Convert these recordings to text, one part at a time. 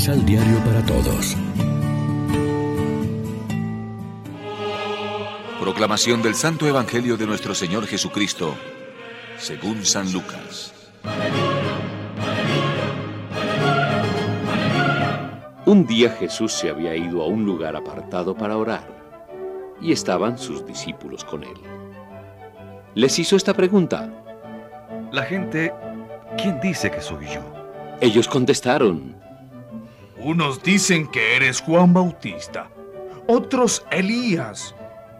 Misal Diario para Todos. Proclamación del Santo Evangelio de nuestro Señor Jesucristo, según San Lucas. Un día Jesús se había ido a un lugar apartado para orar, y estaban sus discípulos con él. Les hizo esta pregunta. La gente, ¿quién dice que soy yo? Ellos contestaron. Unos dicen que eres Juan Bautista, otros Elías,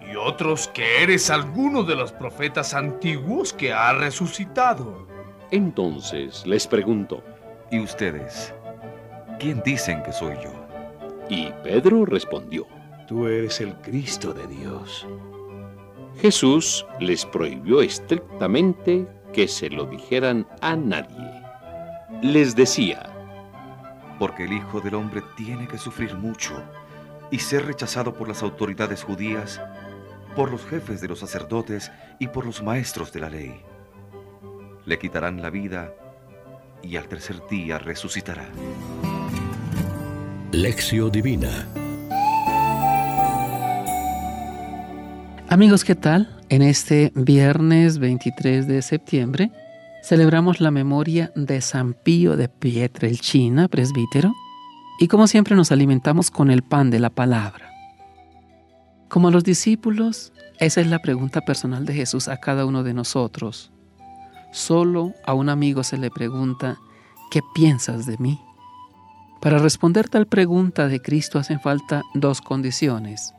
y otros que eres alguno de los profetas antiguos que ha resucitado. Entonces les preguntó. ¿Y ustedes? ¿Quién dicen que soy yo? Y Pedro respondió. Tú eres el Cristo de Dios. Jesús les prohibió estrictamente que se lo dijeran a nadie. Les decía, porque el Hijo del Hombre tiene que sufrir mucho y ser rechazado por las autoridades judías, por los jefes de los sacerdotes y por los maestros de la ley. Le quitarán la vida y al tercer día resucitará. Lección Divina Amigos, ¿qué tal? En este viernes 23 de septiembre celebramos la memoria de San Pío de Pietrelcina, presbítero, y como siempre nos alimentamos con el pan de la palabra. Como los discípulos, esa es la pregunta personal de Jesús a cada uno de nosotros. Solo a un amigo se le pregunta, ¿qué piensas de mí? Para responder tal pregunta de Cristo hacen falta dos condiciones.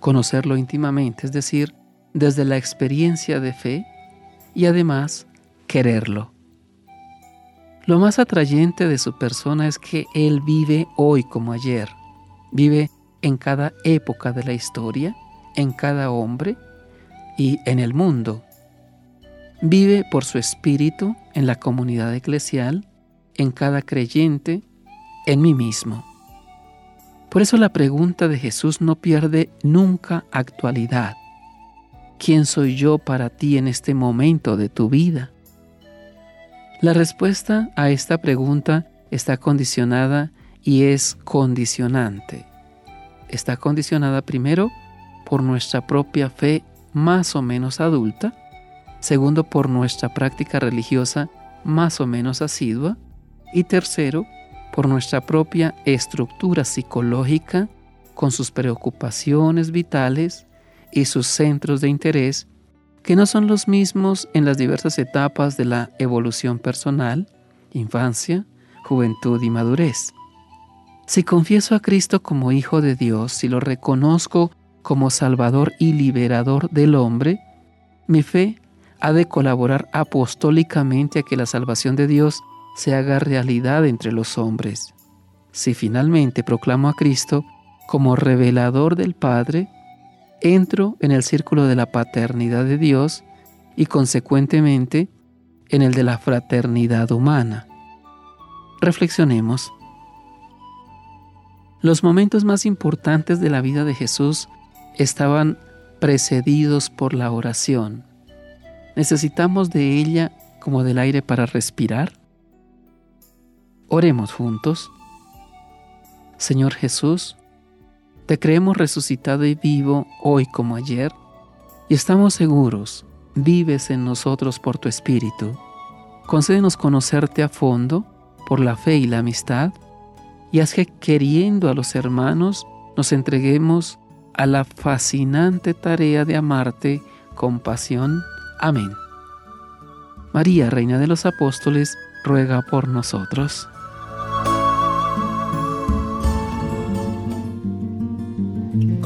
Conocerlo íntimamente, es decir, desde la experiencia de fe, y además quererlo. Lo más atrayente de su persona es que Él vive hoy como ayer, vive en cada época de la historia, en cada hombre y en el mundo. Vive por su espíritu en la comunidad eclesial, en cada creyente, en mí mismo. Por eso la pregunta de Jesús no pierde nunca actualidad. ¿Quién soy yo para ti en este momento de tu vida? La respuesta a esta pregunta está condicionada y es condicionante. Está condicionada primero por nuestra propia fe más o menos adulta, segundo por nuestra práctica religiosa más o menos asidua y tercero por nuestra propia estructura psicológica con sus preocupaciones vitales y sus centros de interés que no son los mismos en las diversas etapas de la evolución personal, infancia, juventud y madurez. Si confieso a Cristo como Hijo de Dios, si lo reconozco como Salvador y Liberador del hombre, mi fe ha de colaborar apostólicamente a que la salvación de Dios se haga realidad entre los hombres. Si finalmente proclamo a Cristo como revelador del Padre, entro en el círculo de la paternidad de Dios y consecuentemente en el de la fraternidad humana. Reflexionemos. Los momentos más importantes de la vida de Jesús estaban precedidos por la oración. ¿Necesitamos de ella como del aire para respirar? Oremos juntos. Señor Jesús, te creemos resucitado y vivo hoy como ayer, y estamos seguros, vives en nosotros por tu Espíritu. Concédenos conocerte a fondo por la fe y la amistad, y haz que queriendo a los hermanos nos entreguemos a la fascinante tarea de amarte con pasión. Amén. María, Reina de los Apóstoles, ruega por nosotros.